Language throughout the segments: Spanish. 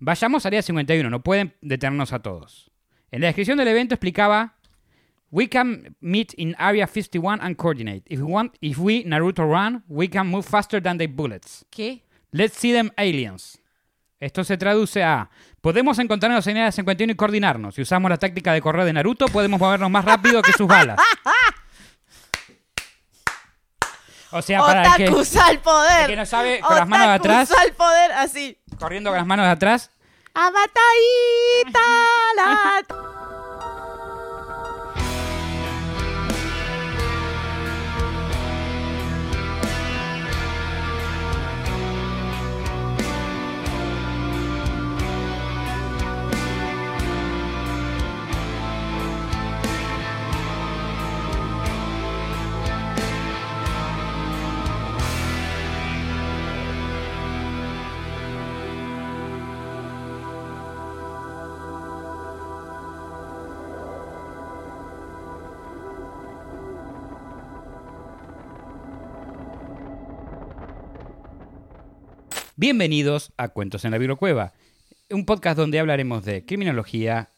Vayamos al área 51, no pueden detenernos a todos. En la descripción del evento explicaba We can meet in Area 51 and coordinate. If we want, if we Naruto run, we can move faster than the bullets. ¿Qué? Let's see them aliens. Esto se traduce a podemos encontrarnos en Área 51 y coordinarnos. Si usamos la táctica de correr de Naruto, podemos movernos más rápido que sus balas. O sea, para el que, Otakus al poder. el que no sabe, con las manos de Otakus atrás, al poder, así. Corriendo con las manos de atrás, la... Bienvenidos a Cuentos en la Bibliocueva, un podcast donde hablaremos de criminología,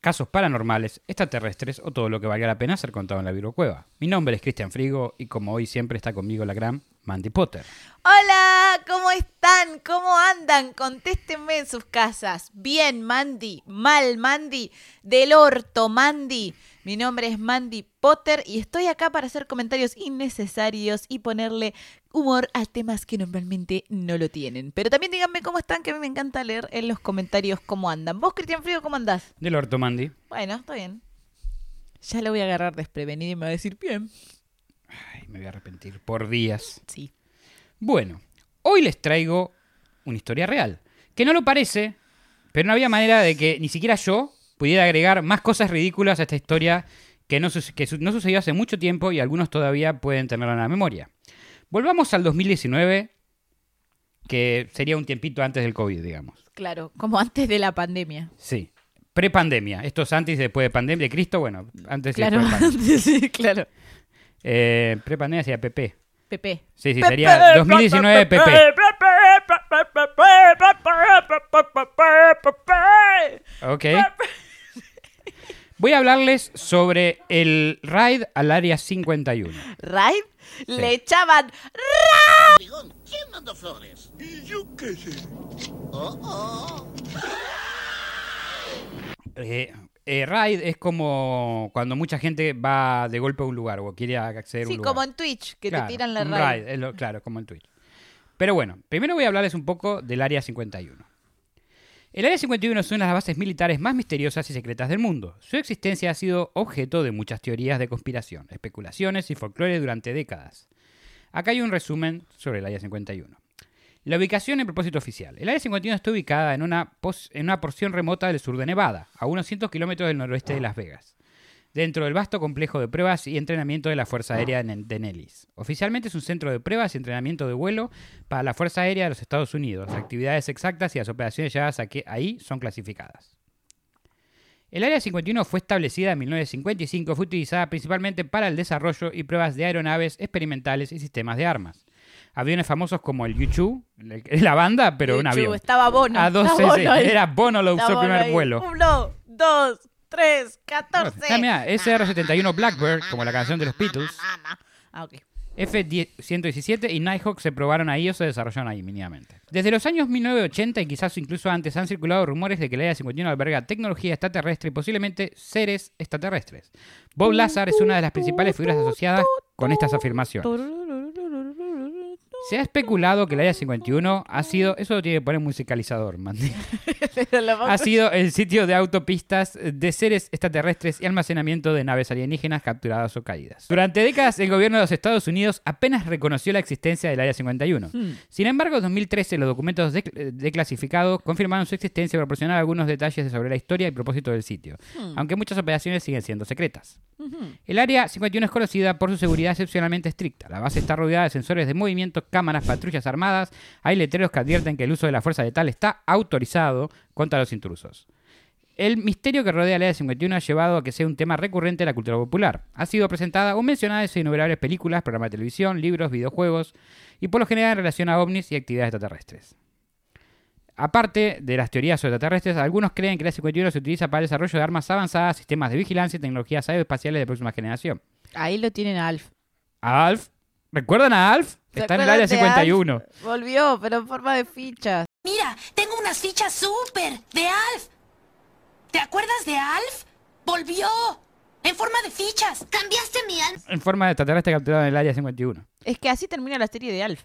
casos paranormales, extraterrestres o todo lo que valga la pena ser contado en la Bibliocueva. Mi nombre es Cristian Frigo y como hoy siempre está conmigo la gran Mandy Potter. Hola, ¿cómo están? ¿Cómo andan? Contéstenme en sus casas. Bien, Mandy. Mal, Mandy. Del orto, Mandy. Mi nombre es Mandy Potter y estoy acá para hacer comentarios innecesarios y ponerle humor a temas que normalmente no lo tienen. Pero también díganme cómo están, que a mí me encanta leer en los comentarios cómo andan. ¿Vos, Cristian Frío, cómo andás? Del orto, Mandy. Bueno, está bien. Ya lo voy a agarrar desprevenido y me va a decir bien. Ay, me voy a arrepentir por días. Sí. Bueno, hoy les traigo una historia real. Que no lo parece, pero no había manera de que ni siquiera yo pudiera agregar más cosas ridículas a esta historia que no, que sucedió hace mucho tiempo y algunos todavía pueden tenerla en la memoria. Volvamos al 2019, que sería un tiempito antes del COVID, digamos. Claro, como antes de la pandemia. Sí. Prepandemia. Esto es antes y después de pandemia. De Cristo, bueno, antes y Claro, después de pandemia. sí, claro. Eh, prepandemia sería PP. Pepe. Sí, sí, sería 2019 PP. Ok. Voy a hablarles sobre el raid al área 51. Raid le echaban ¿quién mandó flores? Yo qué sé. Oh, oh. Eh, eh, raid es como cuando mucha gente va de golpe a un lugar o quiere acceder a un Sí, lugar. como en Twitch, que Claro, te tiran la raid. raid, es lo- claro, como en Twitch. Pero bueno, primero voy a hablarles un poco del Área 51. El Área 51 es una de las bases militares más misteriosas y secretas del mundo. Su existencia ha sido objeto de muchas teorías de conspiración, especulaciones y folclore durante décadas. Acá hay un resumen sobre el Área 51. La ubicación y propósito oficial. El Área 51 está ubicada en una, en una porción remota del sur de Nevada, a unos cientos kilómetros del noroeste de Las Vegas dentro del vasto complejo de pruebas y entrenamiento de la Fuerza Aérea de Nellis. Oficialmente es un centro de pruebas y entrenamiento de vuelo para la Fuerza Aérea de los Estados Unidos. Las actividades exactas y las operaciones llevadas aquí- ahí son clasificadas. El Área 51 fue establecida en 1955, fue utilizada principalmente para el desarrollo y pruebas de aeronaves experimentales y sistemas de armas. Aviones famosos como el U-2, la banda, pero un Yuchu, avión. Estaba Bono. A dos estaba Bono ahí, Era Bono lo usó primer vuelo. Uno, dos, tres, catorce. Ah, mira, SR-71 Blackbird, como la canción de los Beatles, Ah, ok. F-117 y Nighthawk se probaron ahí o se desarrollaron ahí mínimamente. Desde los años 1980 y quizás incluso antes han circulado rumores de que el Área 51 alberga tecnología extraterrestre y posiblemente seres extraterrestres. Bob Lazar es una de las principales figuras asociadas con estas afirmaciones. Se ha especulado que el Área 51 ha sido... Eso lo tiene que poner musicalizador, Mandy. ha sido el sitio de autopistas de seres extraterrestres y almacenamiento de naves alienígenas capturadas o caídas. Durante décadas, el gobierno de los Estados Unidos apenas reconoció la existencia del Área 51. Sin embargo, en 2013 los documentos de- declasificados confirmaron su existencia y proporcionaron algunos detalles sobre la historia y propósito del sitio, aunque muchas operaciones siguen siendo secretas. El Área 51 es conocida por su seguridad excepcionalmente estricta. La base está rodeada de sensores de movimiento, cámaras, patrullas armadas. Hay letreros que advierten que el uso de la fuerza letal está autorizado contra los intrusos. El misterio que rodea el Área 51 ha llevado a que sea un tema recurrente de la cultura popular. Ha sido presentada o mencionada en innumerables películas, programas de televisión, libros, videojuegos y por lo general en relación a ovnis y actividades extraterrestres. Aparte de las teorías sobre extraterrestres, algunos creen que el A-51 se utiliza para el desarrollo de armas avanzadas, sistemas de vigilancia y tecnologías aeroespaciales de próxima generación. Ahí lo tienen a Alf. ¿A Alf? ¿Recuerdan a Alf? ¿Se Está en el área de 51. Alf? Volvió, pero en forma de fichas. Mira, tengo unas fichas súper de Alf. ¿Te acuerdas de Alf? Volvió. En forma de fichas. Cambiaste mi alma. En forma de extraterrestre capturado en el área 51. Es que así termina la serie de Alf.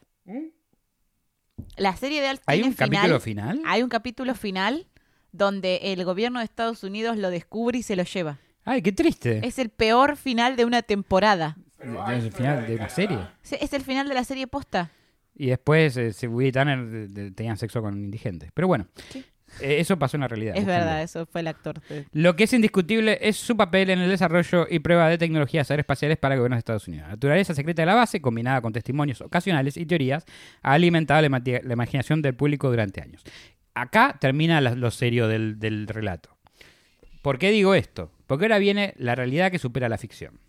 La serie de Alf ¿Hay tiene un capítulo final? Hay un capítulo final donde el gobierno de Estados Unidos lo descubre y se lo lleva. Ay, qué triste. Es el peor final de una temporada. Es el final de una serie. Es el final de la serie posta. Y después eh, se Tanner de- tenían sexo con indigentes. Pero bueno, Sí. Eh, eso pasó en la realidad. Es verdad, eso fue el actor. de- Lo que es indiscutible es su papel en el desarrollo y prueba de tecnologías aeroespaciales para el gobierno de Estados Unidos. La naturaleza secreta de la base, combinada con testimonios ocasionales y teorías, ha alimentado la, imaginación del público durante años. Acá termina la- lo serio del, del relato. ¿Por qué digo esto? Porque ahora viene la realidad que supera la ficción.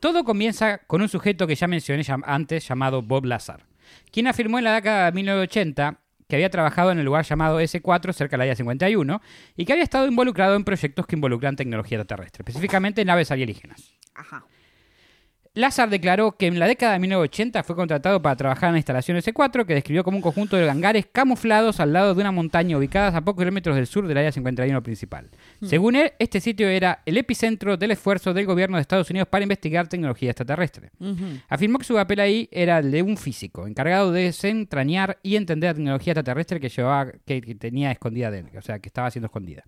Todo comienza con un sujeto que ya mencioné antes, llamado Bob Lazar, quien afirmó en la década de 1980 que había trabajado en el lugar llamado S4 cerca del área 51 y que había estado involucrado en proyectos que involucran tecnología terrestre, específicamente naves alienígenas. Ajá. Lazar declaró que en la década de 1980 fue contratado para trabajar en la instalación S4, que describió como un conjunto de hangares camuflados al lado de una montaña ubicadas a pocos kilómetros del sur del área 51 principal. Según él, este sitio era el epicentro del esfuerzo del gobierno de Estados Unidos para investigar tecnología extraterrestre. Afirmó que su papel ahí era el de un físico, encargado de desentrañar y entender la tecnología extraterrestre que llevaba, que, que tenía escondida de él, o sea, que estaba siendo escondida.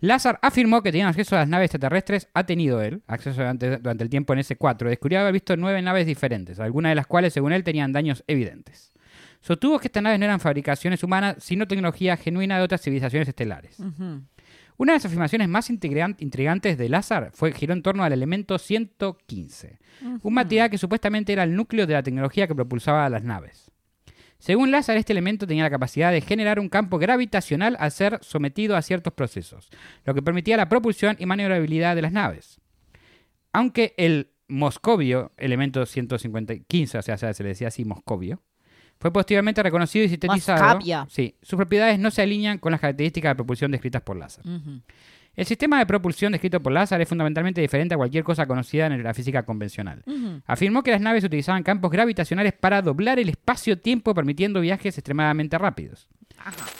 Lazar afirmó que tenía acceso a las naves extraterrestres, ha tenido él acceso durante, durante el tiempo en S4, descubrió haber visto nueve naves diferentes, algunas de las cuales, según él, tenían daños evidentes. Sostuvo que estas naves no eran fabricaciones humanas, sino tecnología genuina de otras civilizaciones estelares. Una de las afirmaciones más intrigan- intrigantes de Lazar fue giró en torno al elemento 115, un material que supuestamente era el núcleo de la tecnología que propulsaba a las naves. Según Lazar, este elemento tenía la capacidad de generar un campo gravitacional al ser sometido a ciertos procesos, lo que permitía la propulsión y maniobrabilidad de las naves. Aunque el moscovio, elemento 115, o sea, se le decía así moscovio, fue posteriormente reconocido y sintetizado. Moscovio. Sí, sus propiedades no se alinean con las características de propulsión descritas por Lazar. Ujú. El sistema de propulsión descrito por Lazar es fundamentalmente diferente a cualquier cosa conocida en la física convencional. Afirmó que las naves utilizaban campos gravitacionales para doblar el espacio-tiempo permitiendo viajes extremadamente rápidos.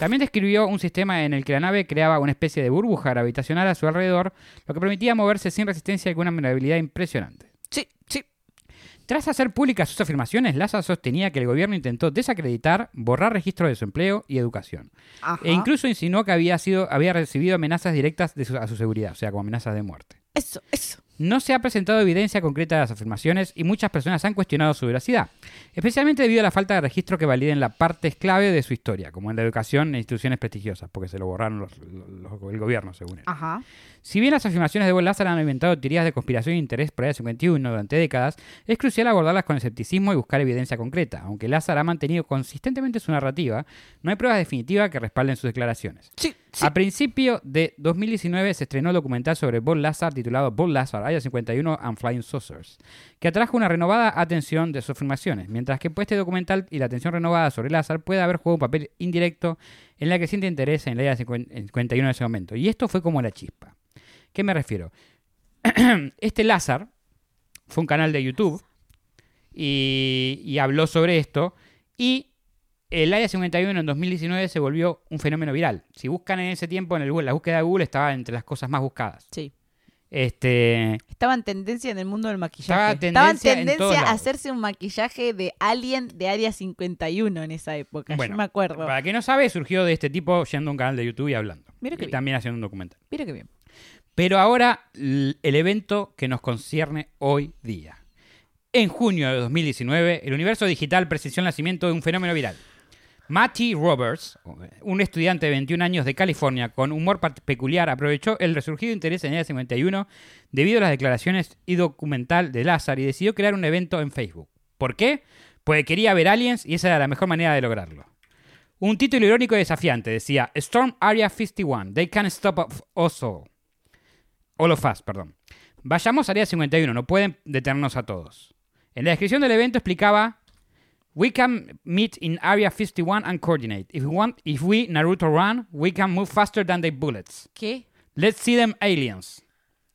También describió un sistema en el que la nave creaba una especie de burbuja gravitacional a su alrededor, lo que permitía moverse sin resistencia y con una maniobrabilidad impresionante. Sí, sí. Tras hacer públicas sus afirmaciones, Lazar sostenía que el gobierno intentó desacreditar, borrar registros de su empleo y educación. Ajá. E incluso insinuó que había, sido, había recibido amenazas directas de su- a su seguridad, o sea, como amenazas de muerte. Eso, eso. No se ha presentado evidencia concreta de las afirmaciones y muchas personas han cuestionado su veracidad, especialmente debido a la falta de registro que validen la parte clave de su historia, como en la educación e instituciones prestigiosas, porque se lo borraron los- los- el gobierno, según él. Ajá. Si bien las afirmaciones de Bob Lazar han alimentado teorías de conspiración e interés por el 51 durante décadas, es crucial abordarlas con escepticismo y buscar evidencia concreta. Aunque Lazar ha mantenido consistentemente su narrativa, no hay pruebas definitivas que respalden sus declaraciones. Sí, A principio de 2019 se estrenó el documental sobre Bob Lazar titulado Bob Lazar, Area 51 and Flying Saucers, que atrajo una renovada atención de sus afirmaciones, mientras que pues, este documental y la atención renovada sobre Lazar puede haber jugado un papel indirecto en la creciente interés en la Area 51 en ese momento. Y esto fue como la chispa. ¿Qué me refiero? este Lazar fue un canal de YouTube y, y habló sobre esto y el Área 51 en 2019 se volvió un fenómeno viral. Si buscan en ese tiempo en el Google, la búsqueda de Google estaba entre las cosas más buscadas. Sí. Este, Estaba en tendencia en el mundo del maquillaje. Estaba Estaba en tendencia en tendencia a hacerse un maquillaje de alien de Área 51 en esa época. Bueno, Yo me acuerdo. para quien no sabe, surgió de este tipo yendo a un canal de YouTube y hablando. Mira qué y bien. también haciendo un documental. Mira qué bien. Pero ahora el evento que nos concierne hoy día. En junio de 2019, el universo digital presenció el nacimiento de un fenómeno viral. Matty Roberts, un estudiante de 21 años de California con humor peculiar, aprovechó el resurgido interés en el 51 debido a las declaraciones y documental de Lazar y decidió crear un evento en Facebook. ¿Por qué? Pues quería ver aliens y esa era la mejor manera de lograrlo. Un título irónico y desafiante decía Storm Area 51, they can't stop us all. All of us, perdón. Vayamos a Área 51, no pueden detenernos a todos. En la descripción del evento explicaba We can meet in Area 51 and coordinate. If we want, if we Naruto run, we can move faster than the bullets. ¿Qué? Let's see them aliens.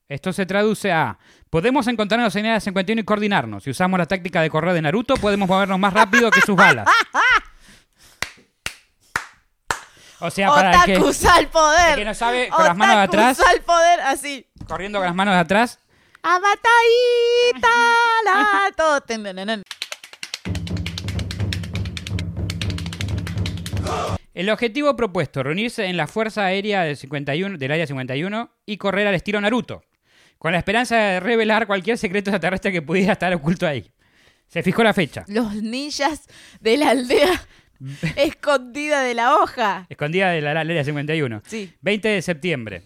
Esto se traduce a podemos encontrarnos en Área 51 y coordinarnos. Si usamos la táctica de correr de Naruto, podemos movernos más rápido que sus balas. O sea, para el que, al poder. el que no sabe, con las manos de atrás, al poder, así. corriendo con las manos de atrás, la, El objetivo propuesto, reunirse en la Fuerza Aérea del, 51, del Área 51 y correr al estilo Naruto, con la esperanza de revelar cualquier secreto extraterrestre que pudiera estar oculto ahí. Se fijó la fecha, Los ninjas de la aldea escondida de la hoja. escondida de la Área 51. Sí. 20 de septiembre.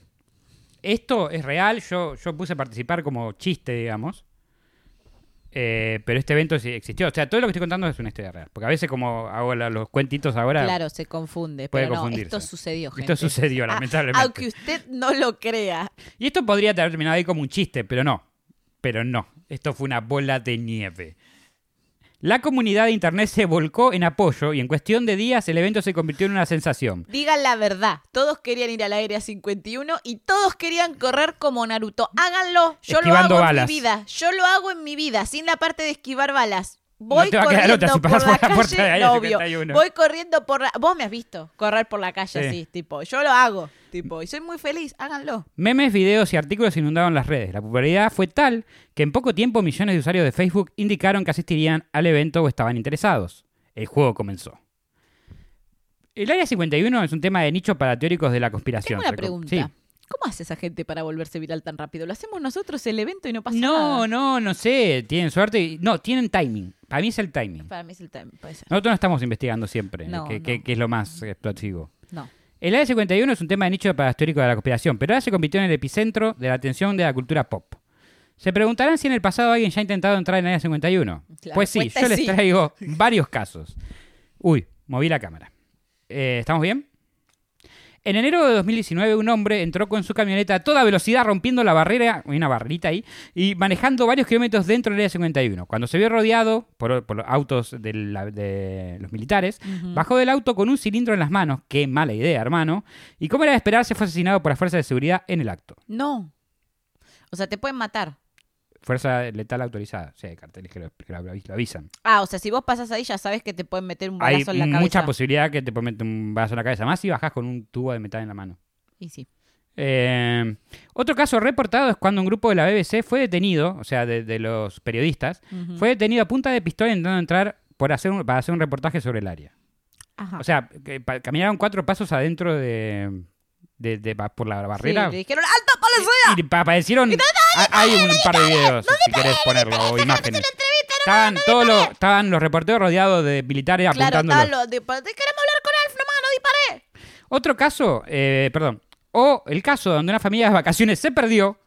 Esto es real, yo, yo puse a participar como chiste, digamos. Eh, pero este evento sí existió. O sea, todo lo que estoy contando es una historia real. Porque a veces como hago los cuentitos ahora, Claro, se confunde. puede pero no, esto sucedió, gente. esto sucedió, Ah, lamentablemente. Aunque usted no lo crea. Y esto podría haber terminado ahí como un chiste, pero no. Pero no. Esto fue una bola de nieve. La comunidad de internet se volcó en apoyo y en cuestión de días el evento se convirtió en una sensación. Digan la verdad. Todos querían ir al Área 51 y todos querían correr como Naruto. Háganlo. Yo Esquivando lo hago balas. en mi vida. Yo lo hago en mi vida, sin la parte de esquivar balas. Voy No corriendo por la de calle, Área no, obvio. 51. Voy corriendo por la... Vos me has visto correr por la calle Sí. así, tipo. Yo lo hago, tipo. Y soy muy feliz. Háganlo. Memes, videos y artículos inundaron las redes. La popularidad fue tal que en poco tiempo millones de usuarios de Facebook indicaron que asistirían al evento o estaban interesados. El juego comenzó. El Área 51 es un tema de nicho para teóricos de la conspiración. Tengo una pregunta. Sí. ¿Cómo hace esa gente para volverse viral tan rápido? ¿Lo hacemos nosotros el evento y no pasa No, nada? no, no sé. Tienen suerte. y- No, tienen timing. Para mí es el timing. Para mí es el time. Puede ser. Nosotros no estamos investigando siempre No, no. es lo más explosivo. No. El Área 51 es un tema de nicho para los teóricos de la conspiración, pero ahora se convirtió en el epicentro de la atención de la cultura pop. Se preguntarán si en el pasado alguien ya ha intentado entrar en el Área 51. La pues sí, yo es les sí. traigo varios casos. Uy, moví la cámara. Eh, ¿Estamos bien? En enero de 2019, un hombre entró con su camioneta a toda velocidad rompiendo la barrera, una barrerita ahí, y manejando varios kilómetros dentro del área 51. Cuando se vio rodeado por, por los autos de, la- de los militares, bajó del auto con un cilindro en las manos, qué mala idea, hermano, y como era de esperarse, fue asesinado por las fuerzas de seguridad en el acto. No. O sea, te pueden matar. Fuerza letal autorizada, sí, hay carteles que lo, que avisan. Ah, o sea, si vos pasas ahí ya sabes que te pueden meter un Hay balazo en la cabeza. mucha posibilidad que te pueden meter un balazo en la cabeza, más si bajás con un tubo de metal en la mano. Y sí. Eh, otro caso reportado es cuando un grupo de la BBC fue detenido, o sea, de, de los periodistas, fue detenido a punta de pistola intentando entrar por hacer un- para hacer un reportaje sobre el área. Ajá. O sea, que pa- caminaron cuatro pasos adentro de, de- de- pa- por la barrera. Sí, le dijeron, ¡alto y pa- aparecieron. ha- Hay un par de videos, si querés ponerlo, o imágenes. Estaban, todos los, estaban los reporteros rodeados de militares Claro, apuntándolos. tal, lo de, "Te queremos hablar con Alf, nomás, no disparé. Otro caso, eh, perdón, o el caso donde una familia de vacaciones se perdió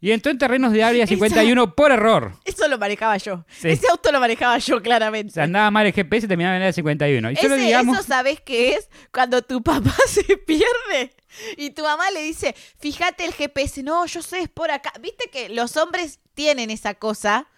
y entró en terrenos de área 51 por error. Eso lo manejaba yo. Sí. Ese auto lo manejaba yo, claramente. Se andaba mal el GPS y terminaba en área 51. Y Ese- digamos, Eso sabes qué es cuando tu papá se pierde y tu mamá le dice, fíjate el GPS, no, yo sé, es por acá. Viste que los hombres tienen esa cosa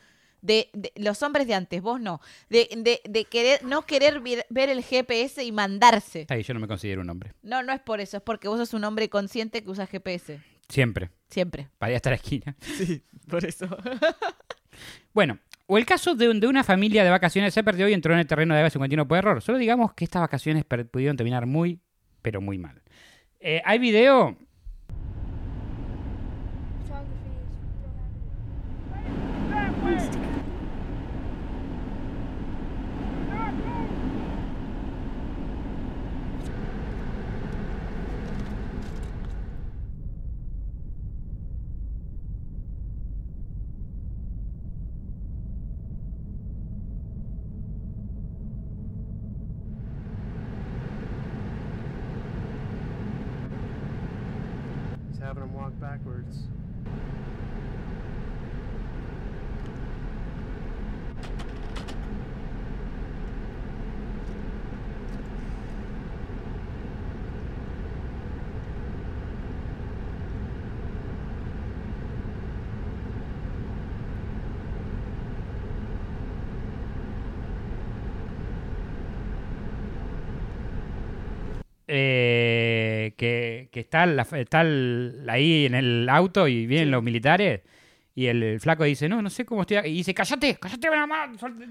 de, de- los hombres de antes, vos no, de, de, de querer, no querer vir- ver el GPS y mandarse. Ahí, yo no me considero un hombre. No, no es por eso, es porque vos sos un hombre consciente que usa GPS. Siempre. Siempre. Para ir hasta la esquina. Sí, por eso. Bueno, o el caso de una familia de vacaciones se perdió y entró en el terreno de área 51 por error. Solo digamos que estas vacaciones pudieron terminar muy, pero muy mal. Eh, hay video. Está, la- está el- ahí en el auto y vienen los militares. Y el, el flaco dice, no, no sé cómo estoy. acá", Y dice, cállate, cállate, ven acá, suelte".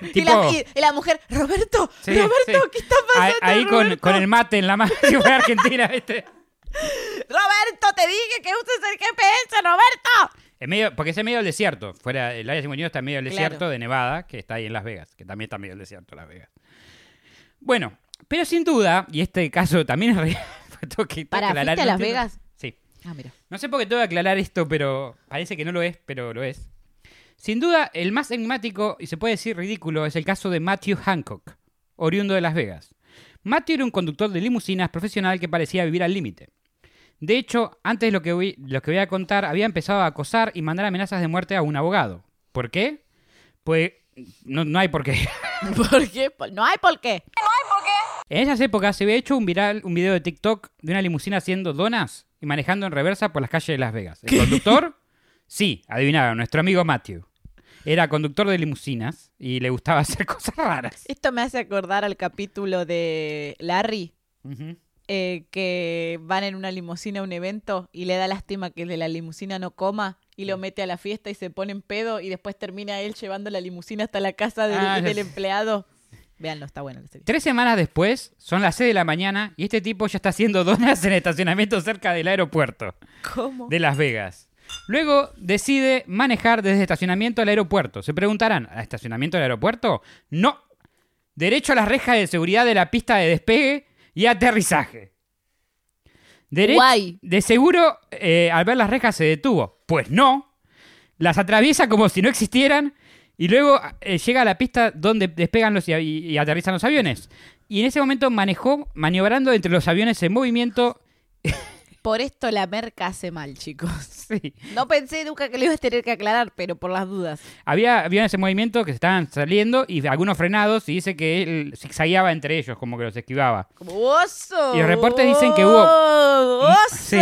Y, Tipo- la, y- y la mujer, Roberto, Sí, Roberto, sí. ¿qué está pasando? Ahí, ahí con, el mate en la mano, si Argentina, ¿viste? Roberto, te dije que uses el GPS, Roberto. En medio, porque es en medio del desierto. Fuera, el área 51 está en medio del Claro. desierto de Nevada, que está ahí en Las Vegas, que también está en medio del desierto Las Vegas. Bueno, pero sin duda, y este caso también es real. tengo que- tengo que aclarar, ¿fuiste a no Las entiendo- Vegas? Sí. Ah, mira. No sé por qué tengo que aclarar esto, pero parece que no lo es, pero lo es. Sin duda, el más enigmático y se puede decir ridículo es el caso de Matthew Hancock, oriundo de Las Vegas. Matthew era un conductor de limusinas profesional que parecía vivir al límite. De hecho, antes de lo que, voy, lo que voy a contar, había empezado a acosar y mandar amenazas de muerte a un abogado. ¿Por qué? Pues no, no hay por qué. ¿Por qué? No hay por qué. En esas épocas se había hecho un viral, un video de TikTok de una limusina haciendo donas y manejando en reversa por las calles de Las Vegas. ¿El conductor? Sí, adivinaron, nuestro amigo Matthew. Era conductor de limusinas y le gustaba hacer cosas raras. Esto me hace acordar al capítulo de Larry, eh, que van en una limusina a un evento y le da lástima que el de la limusina no coma y lo mete a la fiesta y se pone en pedo y después termina él llevando la limusina hasta la casa del, Ah, del empleado. Veanlo, está bueno la serie. Tres semanas después, son las 6 de la mañana y este tipo ya está haciendo donas en el estacionamiento cerca del aeropuerto ¿Cómo? de Las Vegas. Luego decide manejar desde estacionamiento al aeropuerto. Se preguntarán, ¿a estacionamiento del aeropuerto? No. Derecho a las rejas de seguridad de la pista de despegue y aterrizaje. Guay. De seguro, eh, al ver las rejas se detuvo. Pues no. Las atraviesa como si no existieran y luego eh, llega a la pista donde despegan los y, y aterrizan los aviones. Y en ese momento manejó maniobrando entre los aviones en movimiento. Por esto la merca hace mal, chicos. Sí. No pensé nunca que lo ibas a tener que aclarar, pero por las dudas. Había aviones en movimiento que se estaban saliendo y algunos frenados y dice que él zigzagueaba entre ellos, como que los esquivaba. Como oso. Y los reportes dicen que hubo- Oso. Sí,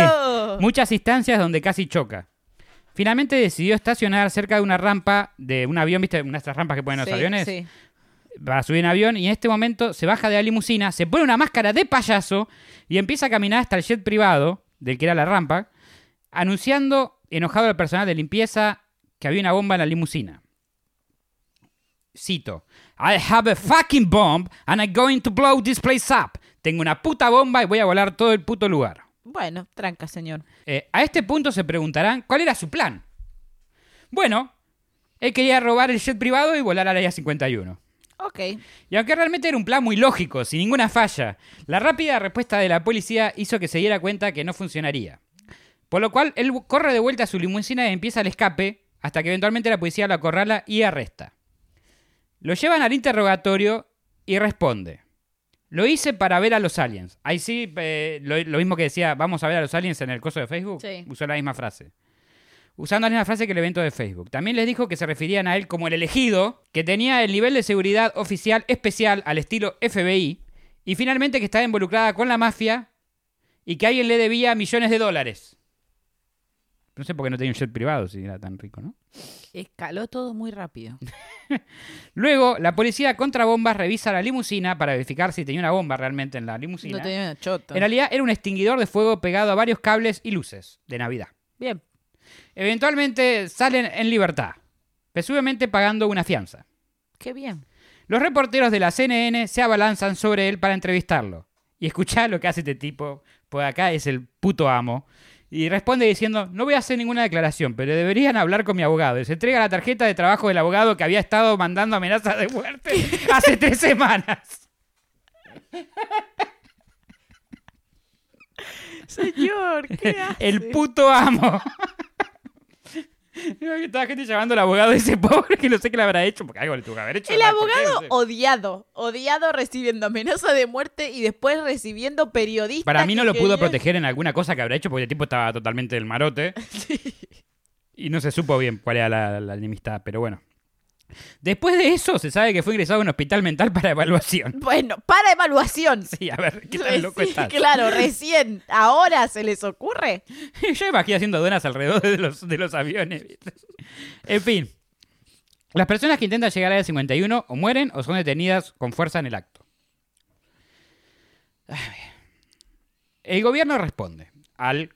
muchas instancias donde casi choca. Finalmente decidió estacionar cerca de una rampa de un avión, ¿viste? Unas de estas rampas que ponen los Sí, aviones. sí. Para subir en avión y en este momento se baja de la limusina, se pone una máscara de payaso y empieza a caminar hasta el jet privado, del que era la rampa, anunciando, enojado al personal de limpieza, que había una bomba en la limusina. Cito, I have a fucking bomb and I'm going to blow this place up. Tengo una puta bomba y voy a volar todo el puto lugar. Bueno, tranca, señor. Eh, a este punto se preguntarán cuál era su plan. Bueno, él quería robar el jet privado y volar al área 51. Ok. Y aunque realmente era un plan muy lógico, sin ninguna falla, la rápida respuesta de la policía hizo que se diera cuenta que no funcionaría. Por lo cual, él corre de vuelta a su limusina y empieza el escape, hasta que eventualmente la policía lo acorrala y arresta. Lo llevan al interrogatorio y responde. Lo hice para ver a los aliens. Ahí sí, eh, lo, lo mismo que decía, vamos a ver a los aliens en el coso de Facebook. Sí. Usó la misma frase usando la misma frase que el evento de Facebook. También les dijo que se referían a él como el elegido, que tenía el nivel de seguridad oficial especial al estilo FBI, y finalmente que estaba involucrada con la mafia y que alguien le debía millones de dólares. No sé por qué no tenía un jet privado si era tan rico, ¿no? Escaló todo muy rápido. Luego, la policía contra bombas revisa la limusina para verificar si tenía una bomba realmente en la limusina. No tenía una chota. En realidad era un extinguidor de fuego pegado a varios cables y luces de Navidad. Bien. Eventualmente salen en libertad, presumiblemente pagando una fianza. Qué bien. Los reporteros de la CNN se abalanzan sobre él para entrevistarlo. Y escuchá lo que hace este tipo, pues acá es el puto amo. Y responde diciendo, no voy a hacer ninguna declaración, pero deberían hablar con mi abogado. Y se entrega la tarjeta de trabajo del abogado que había estado mandando amenazas de muerte hace tres semanas. Señor, ¿qué hace? El puto amo. La gente llamando al abogado de ese pobre que no sé qué le habrá hecho, porque algo le tuvo que haber hecho. El ¿verdad? ¿Por qué? abogado No sé. odiado, odiado recibiendo amenaza de muerte y después recibiendo periodistas. Para mí no lo pudo proteger en alguna cosa que habrá hecho porque el tipo estaba totalmente del marote. Y no se supo bien cuál era la, la enemistad, pero bueno. Después de eso, se sabe que fue ingresado a un hospital mental para evaluación. Bueno, para evaluación. Sí, a ver, ¿qué tan loco estás? Claro, recién, ahora se les ocurre. Yo imagino haciendo donas alrededor de los, de los aviones. En fin. Las personas que intentan llegar al área 51 o mueren o son detenidas con fuerza en el acto. El gobierno responde al...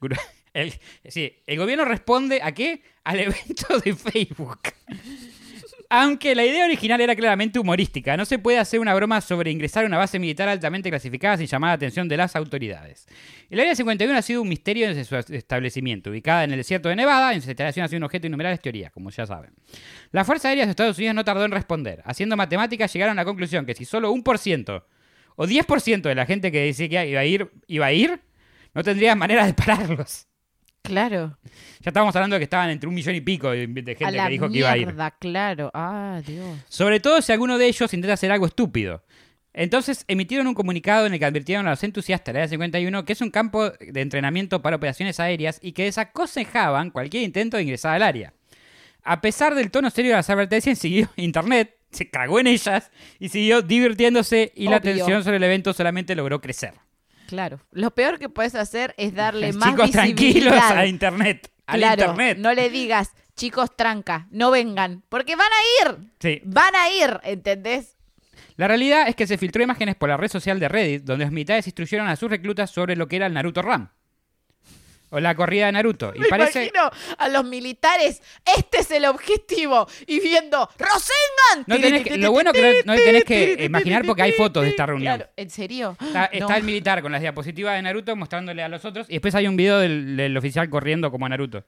El, sí, el gobierno responde a qué? Al evento de Facebook. Aunque la idea original era claramente humorística, no se puede hacer una broma sobre ingresar a una base militar altamente clasificada sin llamar la atención de las autoridades. El Área 51 ha sido un misterio desde su establecimiento, ubicada en el desierto de Nevada, en su instalación ha sido un objeto de innumerables teorías, como ya saben. La Fuerza Aérea de Estados Unidos no tardó en responder. Haciendo matemáticas llegaron a la conclusión que si solo un por ciento o 10% de la gente que decía que iba a ir, iba a ir, no tendrían manera de pararlos. Claro. Ya estábamos hablando de que estaban entre un millón y pico de, de a gente la que dijo que iba a ir. mierda, claro. Ah, Dios. Sobre todo si alguno de ellos intenta hacer algo estúpido. Entonces emitieron un comunicado en el que advirtieron a los entusiastas del Área 51 que es un campo de entrenamiento para operaciones aéreas y que desaconsejaban cualquier intento de ingresar al área. A pesar del tono serio de las advertencias, siguió Internet, se cagó en ellas y siguió divirtiéndose y la atención sobre el evento solamente logró crecer. Claro. Lo peor que puedes hacer es darle más Chicos, tranquilos a Internet. Al Claro, Internet. no le digas, chicos, tranca, no vengan, porque van a ir. Sí. Van a ir, ¿entendés? La realidad es que se filtró imágenes por la red social de Reddit, donde los militares instruyeron a sus reclutas sobre lo que era el Naruto Ram. O la corrida de Naruto. Y Me parece. imagino a los militares, este es el objetivo, y viendo, ¡Rosengan! No tenés que- lo bueno que no- no tenés que imaginar porque hay fotos de esta reunión. Claro, ¿en serio? Está, está No. el militar con las diapositivas de Naruto mostrándole a los otros. Y después hay un video del, del oficial corriendo como Naruto.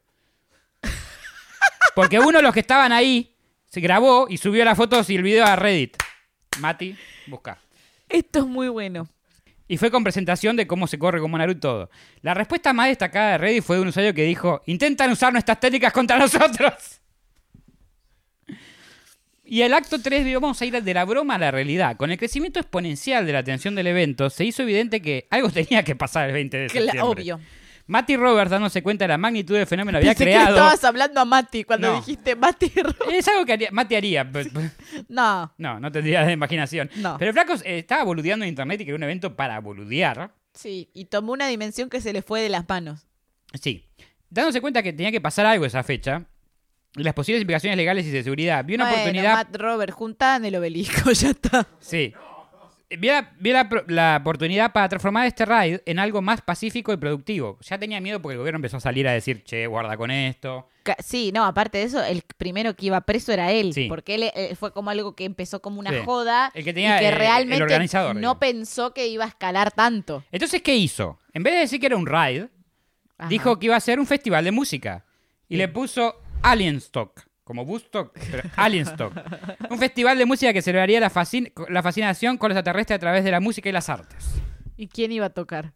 Porque uno de los que estaban ahí se grabó y subió las fotos y el video a Reddit. Mati, busca. Esto es muy bueno. Y fue con presentación de cómo se corre como Naruto todo. La respuesta más destacada de Reddit fue de un usuario que dijo, intentan usar nuestras técnicas contra nosotros. Y el acto 3 vamos a ir de la broma a la realidad. Con el crecimiento exponencial de la atención del evento, se hizo evidente que algo tenía que pasar el 20 de septiembre. obvio. Matty Roberts, dándose cuenta de la magnitud del fenómeno, había Pensé que creado... estabas hablando a Mati cuando No. dijiste Mati. Ro- Es algo que haría, Mati haría. pero- No, No, no tendría de imaginación. No. Pero Flacos eh, estaba boludeando en internet y creó un evento para boludear. sí, y tomó una dimensión que se le fue de las manos. Sí. Dándose cuenta que tenía que pasar algo esa fecha, las posibles implicaciones legales y de seguridad, vio una bueno, oportunidad. Matt Robert, juntan el obelisco, ya está. Sí. Vio, la, oportunidad para transformar este raid en algo más pacífico y productivo. Ya tenía miedo porque el gobierno empezó a salir a decir, che, guarda con esto. Sí, no, aparte de eso, el primero que iba preso era él, Sí. porque él eh, fue como algo que empezó como una Sí. joda El que tenía, y que eh, el realmente organizador, no digamos. pensó que iba a escalar tanto. Entonces, ¿qué hizo? En vez de decir que era un raid, Ajá. dijo que iba a ser un festival de música. Y le puso Alienstock. Como Woodstock, pero Alienstock. Un festival de música que celebraría la, fascin- la fascinación con los extraterrestres a través de la música y las artes. ¿Y quién iba a tocar?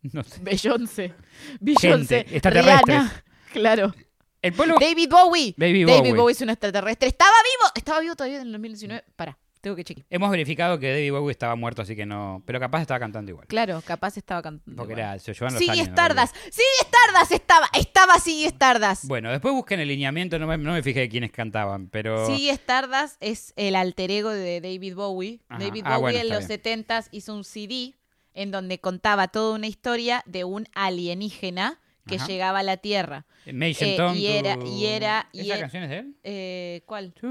No sé. Beyoncé. Beyoncé. extraterrestres. Rihanna. Claro. El pueblo... David Bowie. David David Bowie. Es un extraterrestre. Estaba vivo. Estaba vivo todavía en el 2019. Pará, tengo que chequear. Hemos verificado que David Bowie estaba muerto, así que no... Pero capaz estaba cantando igual. Claro, capaz estaba cantando. Porque igual. era, se llevan los Sigue años. ¿no? Stardust. Sigue Stardust. Estaba. Estaba Sigue Stardust. Bueno, después busquen el lineamiento, no me, no me fijé de quiénes cantaban, pero... Sigue Stardust es el alter ego de David Bowie. Ajá. David Ah, Bowie bueno, en los bien. 70s hizo un CD en donde contaba toda una historia de un alienígena que Ajá. llegaba a la Tierra. Eh, Tongue y era- y era- y ¿Esa era- canción es de él? Eh, ¿Cuál? To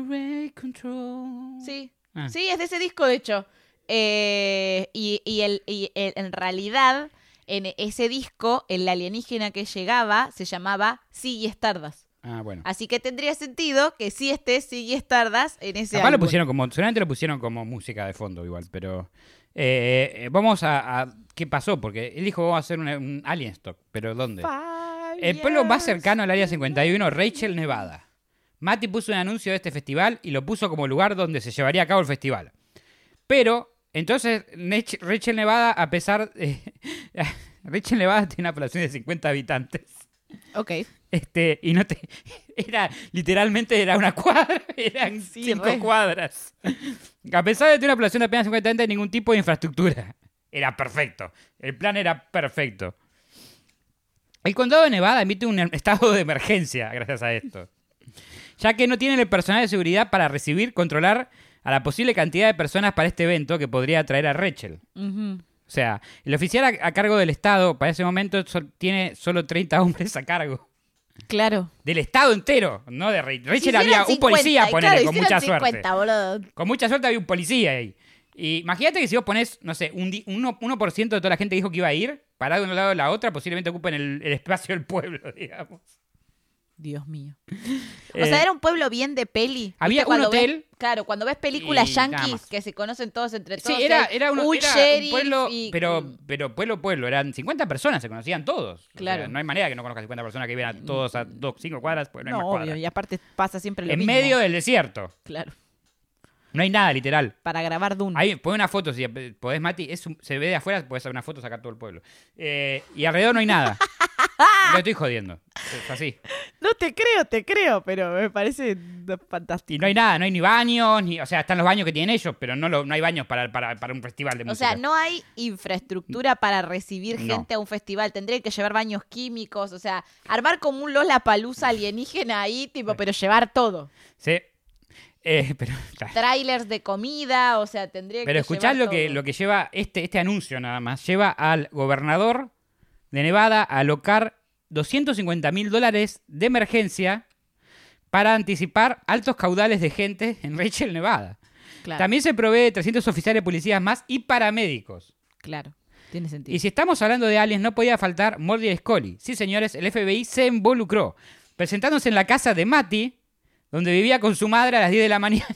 Control. Sí. Ah. Sí, es de ese disco, de hecho. Eh, y y el, y el- en realidad, en ese disco, el alienígena que llegaba se llamaba Siggy Stardust. Ah, bueno. Así que tendría sentido que sí esté Siggy Stardust en ese Capaz lo pusieron como, seguramente lo pusieron como música de fondo igual, pero eh, vamos a, a- qué pasó, porque él dijo vamos a hacer un Alien Stock, pero ¿dónde? El pueblo más cercano al área 51, Rachel, Nevada. Mati puso un anuncio de este festival y lo puso como lugar donde se llevaría a cabo el festival. Pero, entonces, Rachel, Nevada, a pesar de... Rachel, Nevada tiene una población de 50 habitantes. Ok. Este, y no te. Era, literalmente era una cuadra, eran Sí, cinco re. cuadras. A pesar de tener una población de apenas 50 habitantes, ningún tipo de infraestructura. Era perfecto. El plan era perfecto. El condado de Nevada emite un estado de emergencia gracias a esto. Ya que no tienen el personal de seguridad para recibir, controlar a la posible cantidad de personas para este evento que podría atraer a Rachel. O sea, el oficial a, a cargo del Estado para ese momento tiene solo 30 hombres a cargo. Claro. Del Estado entero, no de Rachel. Rachel Si había un policía, 50, ponele, claro, con mucha suerte. 50, boludo. Con mucha suerte había un policía ahí. Y imagínate que si vos ponés, no sé, un di- uno- 1%, de toda la gente que dijo que iba a ir, parado de un lado a la otra, posiblemente ocupen el, el espacio del pueblo, digamos. Dios mío. O Eh, sea, era un pueblo bien de peli. había un hotel ves- claro, cuando ves películas y más. que se conocen todos entre todos. Sí, era, era, un, un era un pueblo, y- pero, mm, pero pueblo, pueblo, eran 50 personas, se conocían todos. O sea, Claro. no hay manera que no conozcas 50 personas que vivan todos a dos, cinco cuadras, pues no hay No, más obvio. cuadras. Y aparte pasa siempre lo En mismo. medio del desierto. Claro. No hay nada, literal. Para grabar Dune. Ahí, pon una foto, si podés, Mati. Es un- se ve de afuera, podés hacer una foto, sacar todo el pueblo. Eh, y alrededor no hay nada. No estoy jodiendo. Es así. No te creo, te creo, pero me parece fantástico. Y no hay nada, no hay ni baños, ni, o sea, están los baños que tienen ellos, pero no, lo- no hay baños para, para, para un festival de O música. sea, no hay infraestructura para recibir No. gente a un festival. Tendría que llevar baños químicos, o sea, armar como un Lola Palusa alienígena ahí, tipo, pero llevar todo. Sí. Eh, pero, claro. Trailers de comida, o sea, tendría Pero que escuchad llevar lo que, lo que lleva este, este anuncio nada más. Lleva al gobernador de Nevada a alocar 250 mil dólares de emergencia para anticipar altos caudales de gente en Rachel, Nevada. Claro, También se provee de 300 oficiales de policías más y paramédicos. claro, tiene sentido. Y si estamos hablando de aliens, no podía faltar Morty Scully. Sí, señores, el FBI se involucró, presentándose en la casa de Matty, donde vivía con su madre a las 10 de la mañana.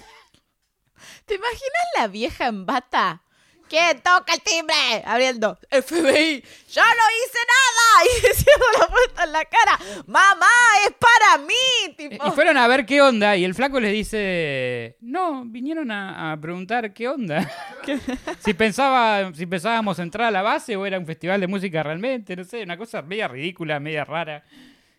¿Te imaginas la vieja en bata? ¿Quién toca el timbre? Abriendo. FBI. Yo no hice nada. Y cierro la puerta en la cara. Mamá, es para mí. Tipo. Y fueron a ver qué onda y el flaco les dice, no, vinieron a, a preguntar qué onda. si, pensaba, si pensábamos entrar a la base o era un festival de música realmente, no sé, una cosa media ridícula, media rara.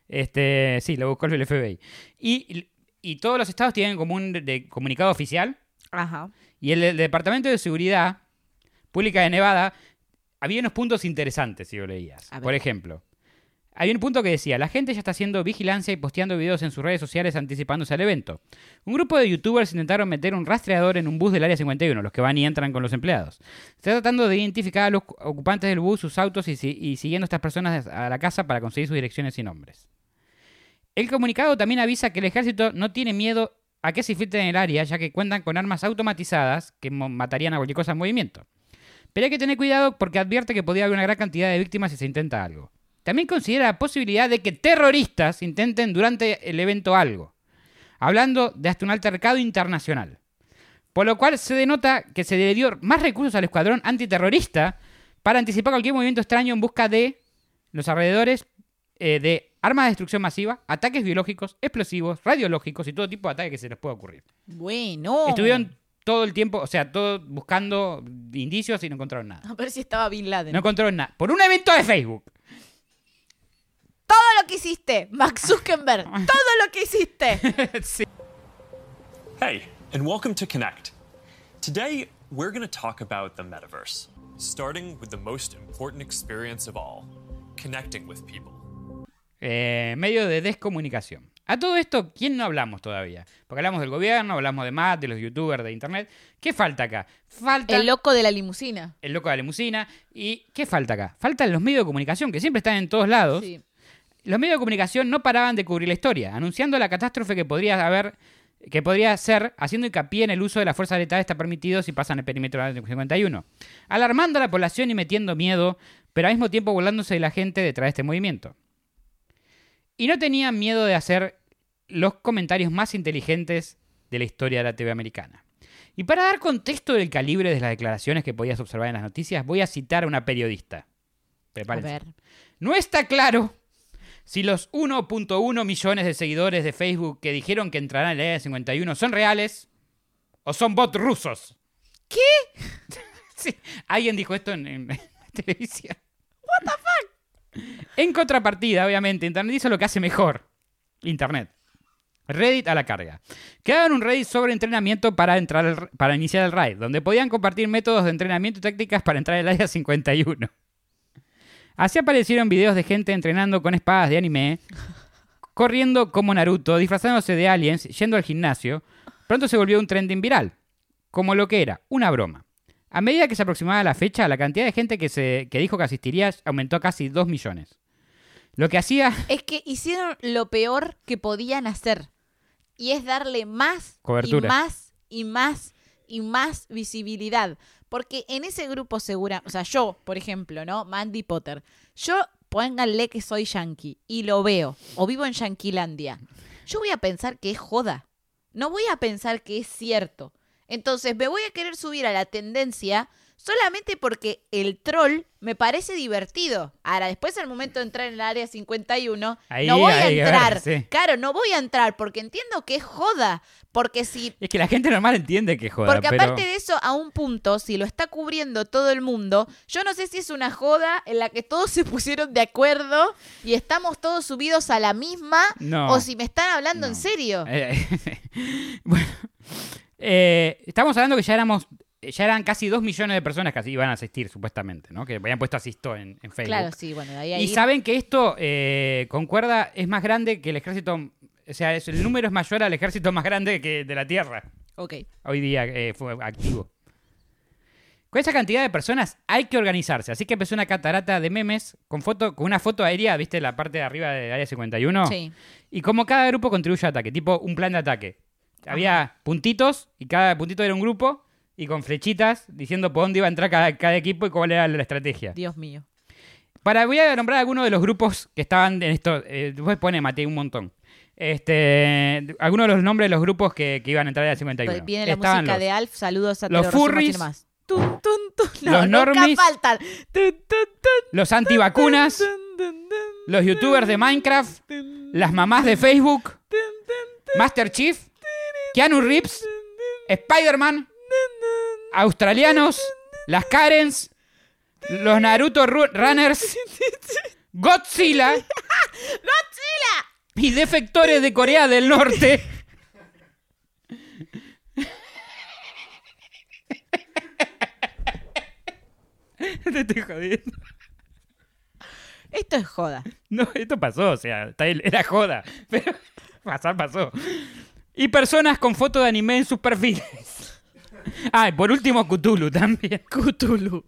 Este, sí, lo buscó el FBI. Y, y todos los estados tienen como un de- comunicado oficial Ajá. y el, Departamento de Seguridad Pública de Nevada había unos puntos interesantes si lo leías. Por ejemplo, había un punto que decía, la gente ya está haciendo vigilancia y posteando videos en sus redes sociales anticipándose al evento. Un grupo de youtubers intentaron meter un rastreador en un bus del Área 51, los que van y entran con los empleados. Se está tratando de identificar a los ocupantes del bus, sus autos y, y siguiendo a estas personas a la casa para conseguir sus direcciones y nombres. El comunicado también avisa que el ejército no tiene miedo a que se infiltren en el área, ya que cuentan con armas automatizadas que matarían a cualquier cosa en movimiento. Pero hay que tener cuidado porque advierte que podría haber una gran cantidad de víctimas si se intenta algo. También considera la posibilidad de que terroristas intenten durante el evento algo, hablando de hasta un altercado internacional. Por lo cual se denota que se dio más recursos al escuadrón antiterrorista para anticipar cualquier movimiento extraño en busca de los alrededores eh, de armas de destrucción masiva, ataques biológicos, explosivos, radiológicos y todo tipo de ataques que se les pueda ocurrir. Bueno. Estuvieron todo el tiempo, o sea, todo buscando indicios y no encontraron nada. A ver si estaba Bin Laden. No encontraron nada. Por un evento de Facebook. Todo lo que hiciste, Max Zuckerberg. todo lo que hiciste. Sí. Hey, and welcome to Connect. Today, we're going to talk about the metaverse, starting with the most important experience of all connecting with people. Eh, medio de descomunicación. A todo esto, ¿quién no hablamos todavía? Porque hablamos del gobierno, hablamos de Matt, de los youtubers, de internet. ¿Qué falta acá? Falta El loco de la limusina. el loco de la limusina. ¿Y qué falta acá? Faltan los medios de comunicación, que siempre están en todos lados. Sí. Los medios de comunicación no paraban de cubrir la historia, anunciando la catástrofe que podría haber, que podría ser, haciendo hincapié en el uso de la fuerza letal está permitido si pasan el perímetro del 51, alarmando a la población y metiendo miedo, pero al mismo tiempo burlándose de la gente detrás de este movimiento. Y no tenían miedo de hacer los comentarios más inteligentes de la historia de la TV americana. Y para dar contexto del calibre de las declaraciones que podías observar en las noticias, voy a citar a una periodista. A Prepárense. ver. No está claro si los 1.1 millones de seguidores de Facebook que dijeron que entrarán en la Área 51 son reales o son bots rusos. ¿Qué? sí, alguien dijo esto en, en televisión. What the fuck? En contrapartida, obviamente, Internet hizo lo que hace mejor. Internet. Reddit a la carga. Crearon un Reddit sobre entrenamiento para, entrar para iniciar el raid, donde podían compartir métodos de entrenamiento y tácticas para entrar al área 51. Así aparecieron videos de gente entrenando con espadas de anime, corriendo como Naruto, disfrazándose de aliens, yendo al gimnasio. Pronto se volvió un trending viral, como lo que era, una broma. A medida que se aproximaba la fecha, la cantidad de gente que, se, que dijo que asistiría aumentó a casi 2 millones. Lo que hacía Es que hicieron lo peor que podían hacer. Y es darle más Cobertura. y más y más y más visibilidad. Porque en ese grupo segura, o sea, yo, por ejemplo, ¿no? Mandy Potter. Yo pónganle que soy yankee y lo veo, o vivo en Yanquilandia. Yo voy a pensar que es joda. No voy a pensar que es cierto. Entonces me voy a querer subir a la tendencia solamente porque el troll me parece divertido. Ahora, después al momento de entrar en el área 51, Ahí no voy a ver, entrar. sí. Claro, no voy a entrar porque entiendo que es joda. Porque si Es que la gente normal entiende que joda, porque pero... aparte de eso, a un punto, si lo está cubriendo todo el mundo, yo no sé si es una joda en la que todos se pusieron de acuerdo y estamos todos subidos a la misma, No. o si me están hablando en serio. Eh, bueno, eh, estamos hablando que ya éramos, ya eran casi dos millones de personas que así iban a asistir, supuestamente, ¿no? Que habían puesto asisto en, en Facebook. claro, sí, bueno, ahí a Y saben que esto, eh, concuerda, es más grande que el ejército, o sea, es, el número es mayor al ejército más grande que de la Tierra. Ok. Hoy día eh, fue activo. Con esa cantidad de personas hay que organizarse, así que empezó una catarata de memes con foto, con una foto aérea, ¿viste la parte de arriba de Área 51? Sí. Y como cada grupo contribuye al ataque, tipo un plan de ataque. Había puntitos y cada puntito era un grupo y con flechitas diciendo por dónde iba a entrar cada, cada equipo y cuál era la estrategia. Dios mío. Para, voy a nombrar algunos de los grupos que estaban en esto. Eh, después pone Matei un montón. Este, algunos de los nombres de los grupos que, que iban a entrar a la 51. Viene la Estaban música los- de Alf, saludos a los furries, nomás. Tun, tun, tun. No, los normies, faltan. Los antivacunas, los youtubers de Minecraft, las mamás de Facebook, Master Chief, Keanu Reeves, Spider-Man, australianos, las Karens, los Naruto Ru- Runners, Godzilla, y defectores de Corea del Norte. Te estoy jodiendo. Esto es joda. No, esto pasó, o sea, era joda. Pero pasar pasó. Y personas con fotos de anime en sus perfiles. Ah, y por último Cthulhu también. Cthulhu.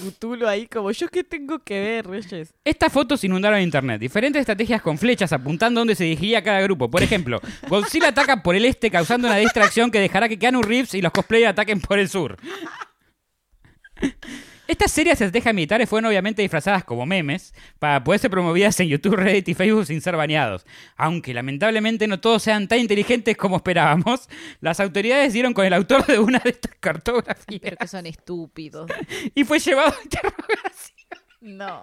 Cthulhu ahí como yo qué tengo que ver, Reyes. Estas fotos inundaron internet. Diferentes estrategias con flechas apuntando dónde se dirigiría cada grupo. Por ejemplo, Godzilla ataca por el este causando una distracción que dejará que Keanu Reeves y los cosplayers ataquen por el sur. Estas serias estrategias militares fueron obviamente disfrazadas como memes para poder ser promovidas en YouTube, Reddit y Facebook sin ser baneados. Aunque lamentablemente no todos sean tan inteligentes como esperábamos, las autoridades dieron con el autor de una de estas cartografías Pero que son estúpidos. y fue llevado a interrogación. No.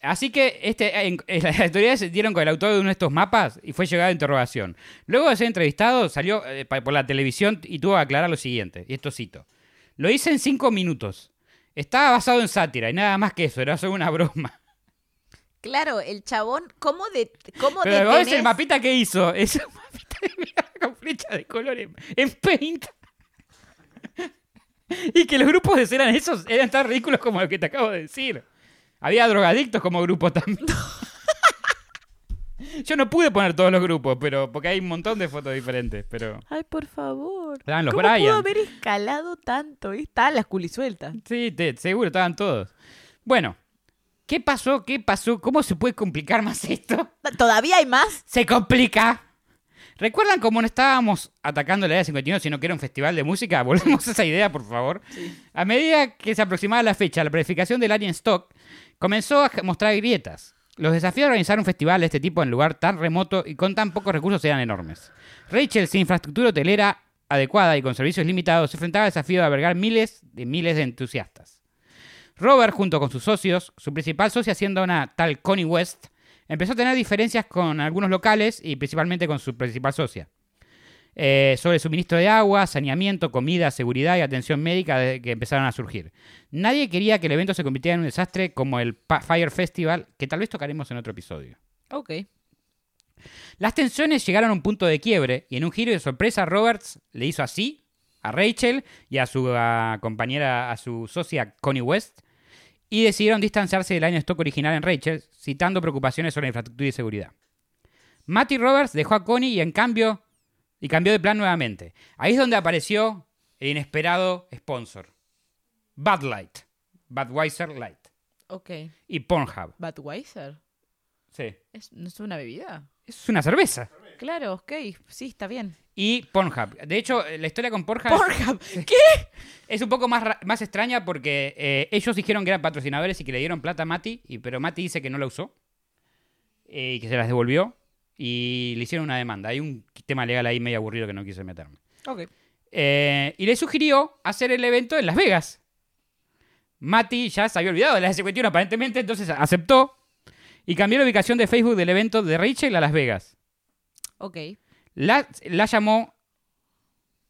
Así que este, en- en- las autoridades dieron con el autor de uno de estos mapas y fue llegado a interrogación. Luego de ser entrevistado, salió eh, por la televisión y tuvo que aclarar lo siguiente, y esto cito. Lo hice en cinco minutos. Estaba basado en sátira y nada más que eso, era solo una broma. Claro, el chabón, ¿cómo de cómo Pero ves el detenés- mapita que hizo, es un mapita de con flechas de color en, en paint. y que los grupos de eran esos, eran tan ridículos como lo que te acabo de decir. Había drogadictos como grupo también. Yo no pude poner todos los grupos, pero porque hay un montón de fotos diferentes, pero Ay, por favor. Estaban los ¿Cómo Brian. pudo haber escalado tanto? Estaban las culisueltas. sí, te- seguro estaban todos. Bueno, ¿qué pasó? ¿Qué pasó? ¿Cómo se puede complicar más esto? ¿Todavía hay más? se complica. ¿Recuerdan cómo no estábamos atacando la Área 51, sino que era un festival de música? Volvemos a esa idea, por favor. A medida que se aproximaba la fecha, la planificación del Alien Stock comenzó a mostrar grietas. Los desafíos de organizar un festival de este tipo en lugar tan remoto y con tan pocos recursos eran enormes. Rachel, sin infraestructura hotelera adecuada y con servicios limitados, se enfrentaba al desafío de albergar miles de miles de entusiastas. Robert, junto con sus socios, su principal socia siendo una tal Connie West, empezó a tener diferencias con algunos locales y principalmente con su principal socia. Eh, sobre suministro de agua, saneamiento, comida, seguridad y atención médica que empezaron a surgir. Nadie quería que el evento se convirtiera en un desastre como el Pa- Fire Festival, que tal vez tocaremos en otro episodio. Ok. Las tensiones llegaron a un punto de quiebre y en un giro de sorpresa Roberts le hizo así a Rachel y a su compañera, a su socia Connie West y decidieron distanciarse del año stock original en Rachel, citando preocupaciones sobre la infraestructura y seguridad. Matty Roberts dejó a Connie y en cambio y cambió de plan nuevamente. Ahí es donde apareció el inesperado sponsor. Bud Light, Budweiser Light Ok. y Pornhub. Budweiser. Sí. ¿Es, ¿No es una bebida? Es una cerveza. Claro, ok, sí, está bien. Y Pornhub. De hecho, la historia con Pornhub Pornhub, ¿qué? es un poco más extraña porque eh, ellos dijeron que eran patrocinadores y que le dieron plata a Mati, y, pero Mati dice que no la usó eh, y que se las devolvió y le hicieron una demanda. Hay un tema legal ahí medio aburrido que no quise meterme. Ok. Eh, y le sugirió hacer el evento en Las Vegas. Mati ya se había olvidado de la S51 aparentemente, entonces aceptó y cambió la ubicación de Facebook del evento de Rachel a Las Vegas. Ok. La, la llamó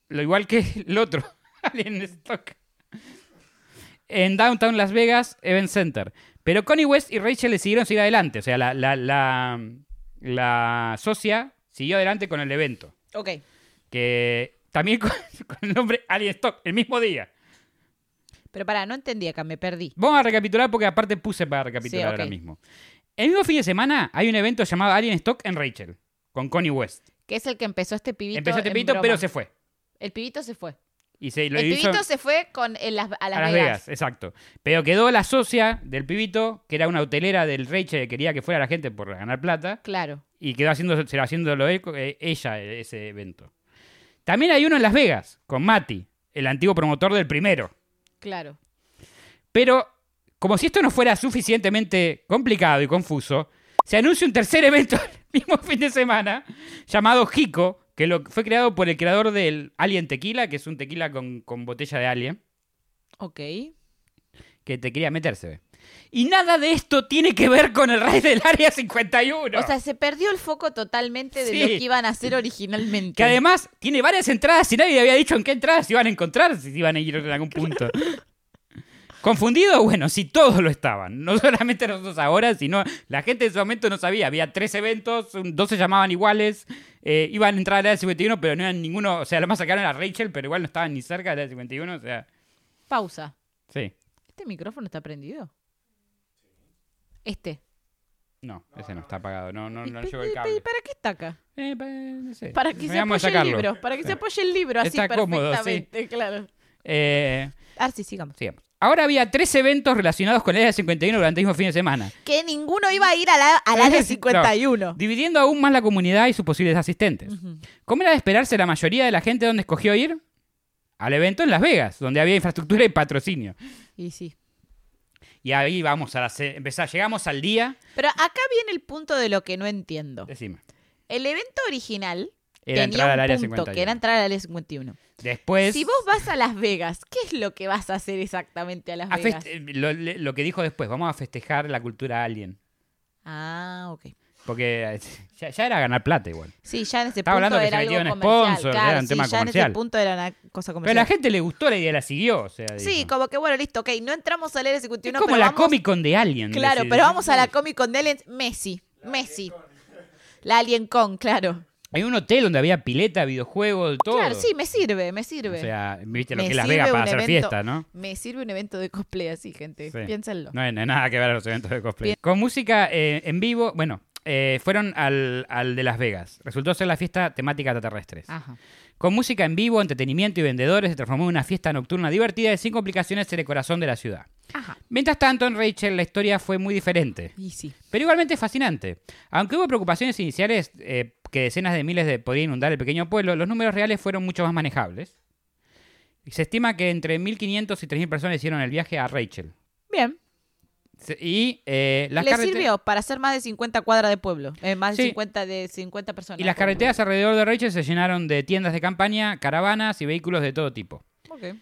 lo igual que el otro, Alien Stock, en Downtown Las Vegas Event Center. Pero Connie West y Rachel le siguieron seguir adelante. O sea, la, la, la, la socia siguió adelante con el evento. Ok. Que también con, con el nombre Alien Stock, el mismo día. Pero pará, no entendí acá, me perdí. Vamos a recapitular porque aparte puse para recapitular Sí, ahora mismo. El mismo fin de semana hay un evento llamado Alien Stock en Rachel, con Connie West. Que es el que empezó este pibito. Empezó este pibito, broma. pero se fue. El pibito se fue. Y se lo el hizo pibito se fue con en las, a Las, a Las Vegas. Vegas. exacto. Pero quedó la socia del pibito, que era una hotelera del Rachel que quería que fuera la gente por ganar plata, Claro. y quedó haciendo, haciéndolo eh, ella eh, ese evento. También hay uno en Las Vegas, con Mati, el antiguo promotor del primero. Claro. Pero, como si esto no fuera suficientemente complicado y confuso, se anuncia un tercer evento el mismo fin de semana, llamado Jico, que lo, fue creado por el creador del Alien Tequila, que es un tequila con, con botella de Alien, Ok. que te quería meterse. ve. Y nada de esto tiene que ver con el raid del Área 51. O sea, se perdió el foco totalmente de Sí. lo que iban a hacer originalmente. que además tiene varias entradas y nadie había dicho en qué entradas se iban a encontrar, si iban a ir en algún punto. ¿Confundido? Bueno, sí, todos lo estaban. No solamente nosotros ahora, sino la gente en ese momento no sabía. Había tres eventos, dos se llamaban iguales, eh, iban a entrar al área 51, pero no eran ninguno. O sea, lo más sacaron era Rachel, pero igual no estaban ni cerca del área 51. O sea, Pausa. sí. ¿Este micrófono está prendido? Este. No, ese no está apagado. No, no, ¿Y no llegó el cable. ¿Para qué está acá? Eh, pa- no sé. Para que se apoye de el libro. Para que se apoye el libro así Está cómodo, sí. perfectamente, claro. Eh, Ah, sí, sigamos. sigamos. Ahora había tres eventos relacionados con el área 51 durante el mismo fin de semana. Que ninguno iba a ir a la- al área No, 51. dividiendo aún más la comunidad y sus posibles asistentes. ¿Cómo era de esperarse la mayoría de la gente donde escogió ir? Al evento en Las Vegas, donde había infraestructura y patrocinio. Y sí. Y ahí vamos a la empezar. Llegamos al día. Pero acá viene el punto de lo que no entiendo. Decime. El evento original Era tenía entrar un al área punto 51. que era entrar al área 51. Después. Si vos vas a Las Vegas, ¿qué es lo que vas a hacer exactamente a Las a Vegas? lo, que dijo después, vamos a festejar la cultura alien. Ah, ok. Porque eh, ya, ya era ganar plata igual. Sí, ya en ese Estaba punto hablando que era se algo en comercial. sponsor, claro, era un sí, tema ya en ese comercial. punto era una cosa Pero a comercial. la gente le gustó la idea, la siguió. O sea, Sí, dijo. como que bueno, listo, ok, no entramos al área 51, es como pero la vamos- Comic Con de Alien. Claro, decir. pero vamos a la Comic Con de Aliens, Messi, Messi. La Alien Con, claro. Hay un hotel donde había pileta, videojuegos, todo. Claro, sí, me sirve, me sirve. O sea, viste lo Me que es Las Vegas para hacer evento- fiesta, ¿no? Me sirve un evento de cosplay así, gente. Sí. Piénsenlo. No hay, no hay nada que ver a los eventos de cosplay. Bien. Con música eh, en vivo, bueno, eh, fueron al, al de Las Vegas. Resultó ser la fiesta temática extraterrestres. Ajá. Con música en vivo, entretenimiento y vendedores, se transformó en una fiesta nocturna divertida y sin complicaciones en el corazón de la ciudad. Ajá. Mientras tanto, en Rachel la historia fue muy diferente. Y sí. Pero igualmente fascinante. Aunque hubo preocupaciones iniciales eh, que decenas de miles de podían inundar el pequeño pueblo, los números reales fueron mucho más manejables. Y se estima que entre 1.500 y 3.000 personas hicieron el viaje a Rachel. Bien. Y eh, las Le sirvió para hacer más de 50 cuadras de pueblo. Eh, más de Sí. 50 de 50 personas. y las carreteras alrededor de Rachel se llenaron de tiendas de campaña, caravanas y vehículos de todo tipo.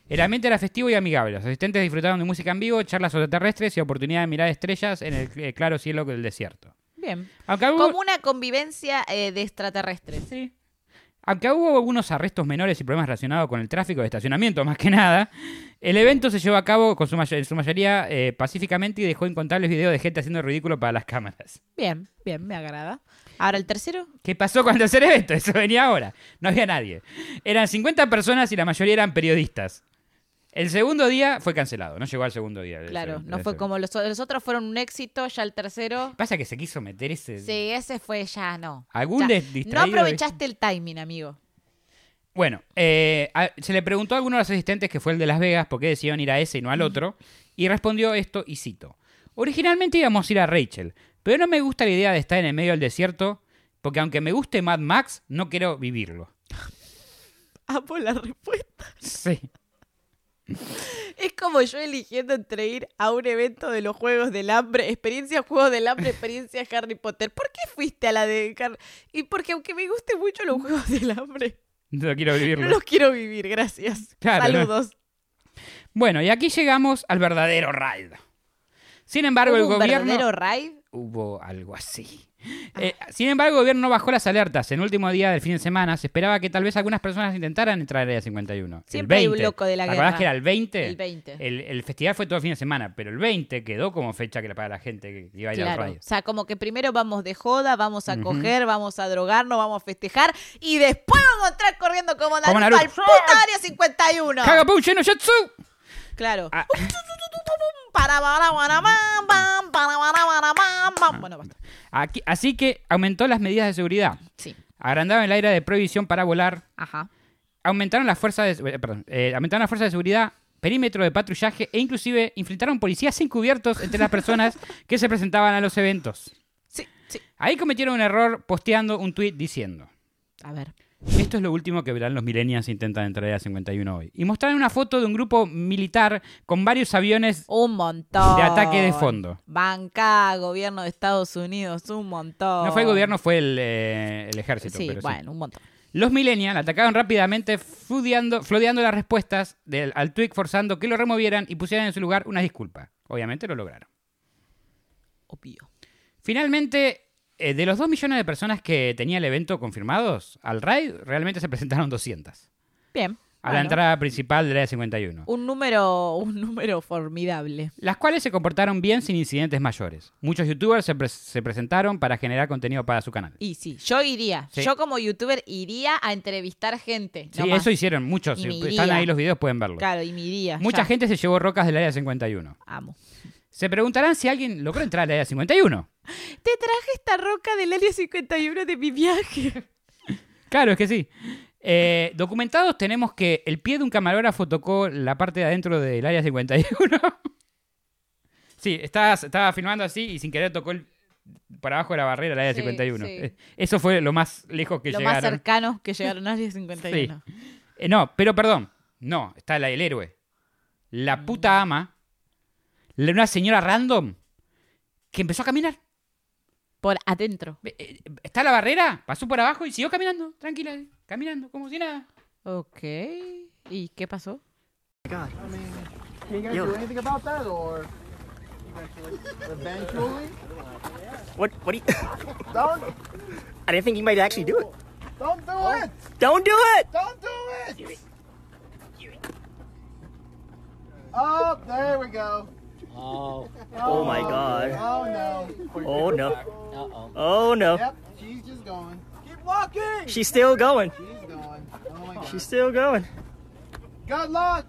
El ambiente era festivo y amigable. Los asistentes disfrutaron de música en vivo, charlas extraterrestres y oportunidad de mirar estrellas en el eh, claro cielo del desierto. Bien. Aunque hubo, Como una convivencia eh, de extraterrestres. Sí. Aunque hubo algunos arrestos menores y problemas relacionados con el tráfico de estacionamiento, más que nada, el evento se llevó a cabo con su en su mayoría eh, pacíficamente y dejó incontables videos de gente haciendo ridículo para las cámaras. Bien, bien, me agrada. Ahora el tercero. ¿Qué pasó con el tercer evento? Eso venía ahora. No había nadie. Eran 50 personas y la mayoría eran periodistas. El segundo día fue cancelado, no llegó al segundo día. Claro, no fue como los, los otros fueron un éxito, ya el tercero. Pasa que se quiso meter ese... Sí, ese fue ya, no. Algún Ya, no aprovechaste el timing, amigo. Bueno, eh, a- se le preguntó a alguno de los asistentes que fue el de Las Vegas por qué decidieron ir a ese y no al otro, y respondió esto y cito. Originalmente íbamos a ir a Rachel, pero no me gusta la idea de estar en el medio del desierto Porque aunque me guste Mad Max, no quiero vivirlo. Amo la respuesta. Sí. Es como yo eligiendo entre ir a un evento de los Juegos del Hambre, experiencia Juegos del Hambre, experiencia Harry Potter. ¿Por qué fuiste a la de Harry? Y porque aunque me gusten mucho los Juegos del Hambre, No quiero no vivirlo. los quiero vivir, gracias. Claro, no. Saludos. Bueno, y aquí llegamos al verdadero raid. Sin embargo, el ¿Hubo un gobierno... verdadero raid? Hubo algo así. Eh, sin embargo, el gobierno no bajó las alertas. En el último día del fin de semana se esperaba que tal vez algunas personas intentaran entrar al Área 51. Siempre hay el un 20. loco de la ¿Te acordás guerra. que era el 20? El 20. El, el festival fue todo el fin de semana, pero el 20 quedó como fecha que le para la gente que iba a ir al radio. O sea, como que primero vamos de joda, vamos a coger, vamos a drogarnos, vamos a festejar y después vamos a entrar corriendo como Naruto, Como Naruto. al puta área 51. ¡Kagapouche no Yatsu! Claro. Ah. Para. Bueno, basta. Aquí- así que aumentó las medidas de seguridad. Sí. Agrandaron el área de prohibición para volar. Ajá. Aumentaron las fuerzas de, perdón, aumentaron las fuerzas de seguridad, perímetro de patrullaje e inclusive infiltraron policías encubiertos entre las personas que se presentaban a los eventos. Sí, sí. Ahí cometieron un error posteando un tweet diciendo: A ver. Esto es lo último que verán los millennials intentan entrar a 51 hoy. Y mostraron una foto de un grupo militar con varios aviones Un montón. de ataque de fondo. Banca, gobierno de Estados Unidos, un montón. No fue el gobierno, fue el, eh, el ejército. Sí, pero sí. bueno, un montón. Los millennials atacaron rápidamente, flodeando, flodeando las respuestas del, al tweet, forzando que lo removieran y pusieran en su lugar una disculpa. Obviamente lo lograron. Obvio. Finalmente, eh, de los 2 millones de personas que tenía el evento confirmados, al raid realmente se presentaron 200. Bien. A la entrada principal del área 51. Un número, un número formidable. Las cuales se comportaron bien sin incidentes mayores. Muchos youtubers se, pre- se presentaron para generar contenido para su canal. Y sí, yo iría. Sí. Yo como youtuber iría a entrevistar gente. Sí, eso hicieron muchos. Y Si están ahí los videos, pueden verlo. Claro, y me iría. Mucha ya. gente se llevó rocas del área 51. Amo. Se preguntarán si alguien logró entrar al área 51. Te traje esta roca del área 51 de mi viaje. Claro, es que sí. Eh, documentados tenemos que el pie de un camarógrafo tocó la parte de adentro del área 51. sí, estaba, estaba filmando así y sin querer tocó el, por abajo de la barrera del área Sí, 51. sí. Eh, Eso fue lo más lejos que Lo más llegaron. cercanos que llegaron al área 51. Eh, no, pero perdón. No, está la- el héroe. La puta ama. la- Una señora random que empezó a caminar. Por adentro. Eh, Está la barrera, pasó por abajo y siguió caminando, tranquila, caminando, como si nada. Ok. ¿Y qué pasó? God. Can you guys do anything about that, or eventually? What? What do you? Don't, I didn't think you might actually do it. don't do it! Don't do it! Don't do it! Oh, there we go. Oh. Oh my God. Oh no. Oh no. Oh no. Yep, she's just going. Keep walking. She's still going. She's going. Oh my god. She's still going. Good luck.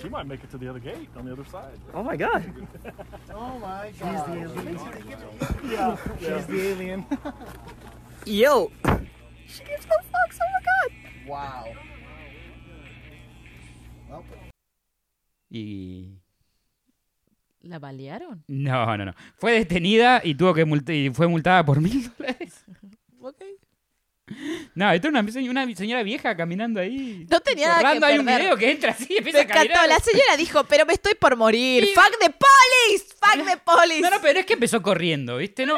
She might make it to the other gate on the other side. Oh my God. Oh my god. She's the alien. yeah, she's the alien. Yo. She gives no fucks. Oh my God. wow. Well, Y. ¿La balearon? No, no, no. Fue detenida y tuvo que y fue multada por mil dólares. No, esto es una, se- una señora vieja caminando ahí. No tenía nada que hay un video que entra así y Me empieza a encantó. caminar. La señora dijo, pero me estoy por morir. Sí. ¡Fuck the police! ¡Fuck the police! No, no, pero es que empezó corriendo, ¿viste? No,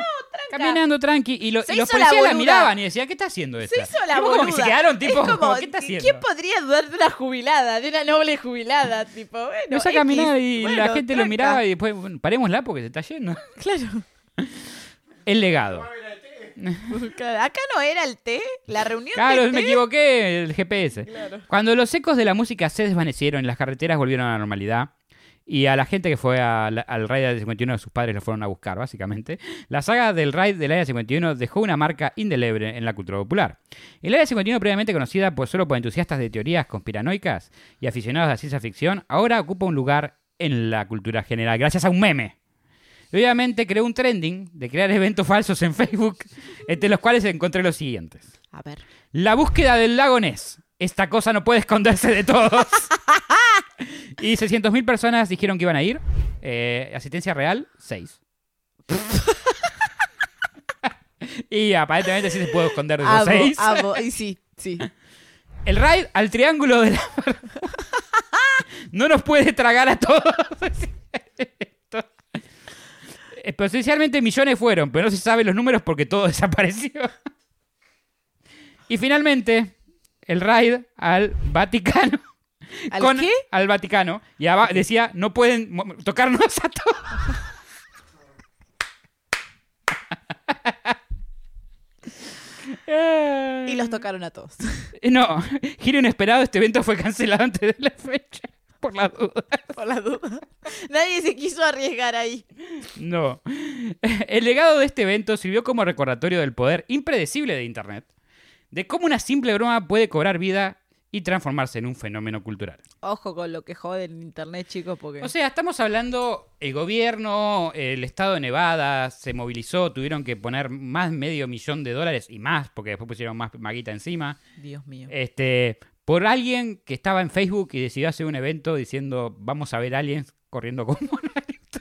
caminando tranqui. Y, lo- Se y los la policías la, miraban y decían, ¿qué está haciendo esta? Se hizo la boluda. como que se quedaron, tipo, Es como, ¿qué está haciendo? ¿Quién podría dudar de una jubilada? De una noble jubilada, tipo, bueno, Empezó a caminar y Bueno, la gente lo miraba y después, bueno, parémosla porque se está yendo. Claro. El legado. Acá no era el té, la reunión Claro, me equivoqué, el GPS. Cuando los ecos de la música se desvanecieron y las carreteras volvieron a la normalidad, y a la gente que fue a la- al raid del 51 sus padres lo fueron a buscar, básicamente, la saga del raid del Área 51 dejó una marca indeleble en la cultura popular. El Área 51, previamente conocida pues solo por entusiastas de teorías conspiranoicas y aficionados a la ciencia ficción, ahora ocupa un lugar en la cultura general, gracias a un meme. Y obviamente creó un trending de crear eventos falsos en Facebook, entre los cuales encontré los siguientes. A ver. La búsqueda del lago Ness. Esta cosa no puede esconderse de todos. y 600.000 personas dijeron que iban a ir. Eh, asistencia real, 6. Y aparentemente sí se puede esconder de los Amo, seis. amo. Y sí, sí. El raid al triángulo de la... no nos puede tragar a todos. Esto. Especialmente millones fueron, pero no se saben los números porque todo desapareció. y finalmente, el raid al Vaticano. ¿Al qué? Al Vaticano. Y decía, no pueden tocarnos a todos. Y los tocaron a todos. Eh, No, giro inesperado, este evento fue cancelado antes de la fecha. Por la duda. Por la duda. Nadie se quiso arriesgar ahí. No. El legado de este evento sirvió como recordatorio del poder impredecible de Internet, de cómo una simple broma puede cobrar vida y transformarse en un fenómeno cultural. Ojo con lo que joden en internet, chicos, porque. O sea, estamos hablando, el gobierno, el estado de Nevada se movilizó, tuvieron que poner más medio millón de dólares y más, porque después pusieron más maguita encima. Dios mío. Este, por alguien que estaba en Facebook y decidió hacer un evento diciendo, vamos a ver aliens corriendo como Naruto.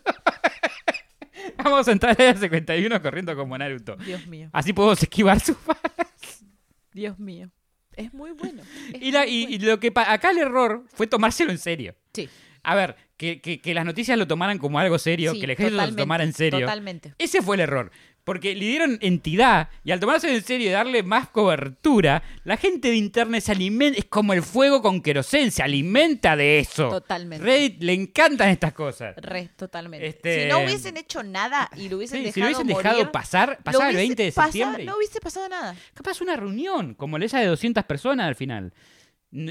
vamos a entrar a la 51 corriendo como Naruto. Dios mío. Así podemos esquivar sus balas. Dios mío. Es muy bueno. es Y, la- muy y- bueno. y lo que acá el error fue tomárselo en serio. Sí. A ver, que, que- que las noticias lo tomaran como algo serio, Sí, que el ejército lo tomara en serio. Totalmente. Ese fue el error. Porque le dieron entidad y al tomarse en serio y darle más cobertura, la gente de internet se alimenta, es como el fuego con querosén, se alimenta de eso. Totalmente. Reddit le encantan estas cosas. Re, totalmente. Este- Si no hubiesen hecho nada y lo hubiesen Sí, dejado si lo hubiesen morir, dejado pasar, pasaba el hubiese 20 de septiembre. y- no hubiese pasado nada. Capaz una reunión, como esa de 200 personas al final.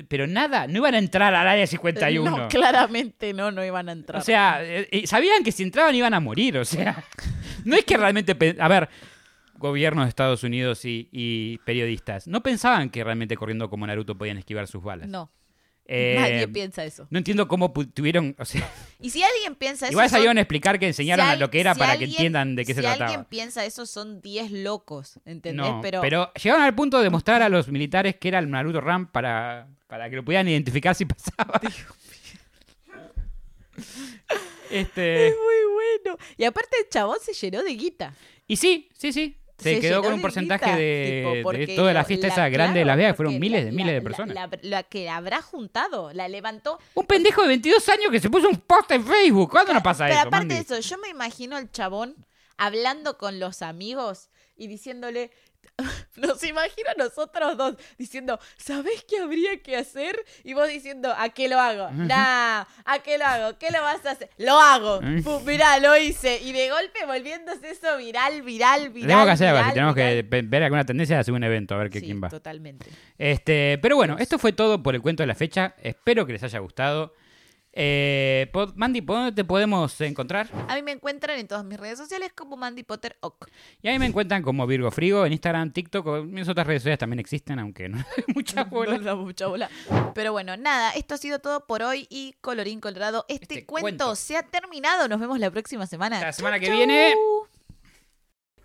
Pero nada, no iban a entrar al área 51. No, claramente no, no iban a entrar. O sea, eh, eh, sabían que si entraban iban a morir, o sea. No es que realmente... A ver, gobierno de Estados Unidos y, y periodistas, no pensaban que realmente corriendo como Naruto podían esquivar sus balas. no, Eh, nadie piensa eso. No entiendo cómo tuvieron... O sea, Y si alguien piensa eso. igual salieron a explicar que enseñaron si a lo que era si para que entiendan de qué se si trataba. alguien piensa eso, son 10 locos, ¿entendés? No, pero, pero... llegaron al punto de mostrar a los militares que era el Naruto Ram para, para que lo pudieran identificar si pasaba. Este... es muy bueno. Y aparte el chabón se llenó de guita. Y sí, sí, sí. Se, Se quedó con un de porcentaje de, tipo, de toda la fiesta la- esa grande de claro, Las Vegas. Fueron miles de miles de personas. La, la que habrá juntado, la levantó. Un pendejo de 22 años que se puso un post en Facebook. ¿Cuándo no pasa Pero eso, aparte Mandy? de eso, yo me imagino al chabón hablando con los amigos y diciéndole. Nos imagino a nosotros dos diciendo, ¿sabés qué habría que hacer? Y vos diciendo, ¿a qué lo hago? Nah, ¿a qué lo hago? ¿Qué lo vas a hacer? Lo hago. Pum, mirá, lo hice. Y de golpe volviéndose eso viral, viral, viral. Tenemos que hacer algo. Si tenemos que viral. ver alguna tendencia, hacer un evento, a ver qué, Sí, quién va. totalmente. Este, pero bueno, esto fue todo por el cuento de la fecha. Espero que les haya gustado. Eh, Mandy, ¿por dónde te podemos encontrar? A mí me encuentran en todas mis redes sociales como Mandy Potter Ock. Y ahí me encuentran como Virgo Frigo en Instagram, TikTok o mis otras redes sociales también existen, aunque no hay mucha bola. No mucha bola. Pero bueno, nada, esto ha sido todo por hoy y colorín colorado. Este, Este cuento, cuento. se ha terminado. Nos vemos la próxima semana. La semana que Chau, viene.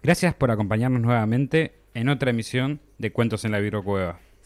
Gracias por acompañarnos nuevamente en otra emisión de Cuentos en la Virgo Cueva.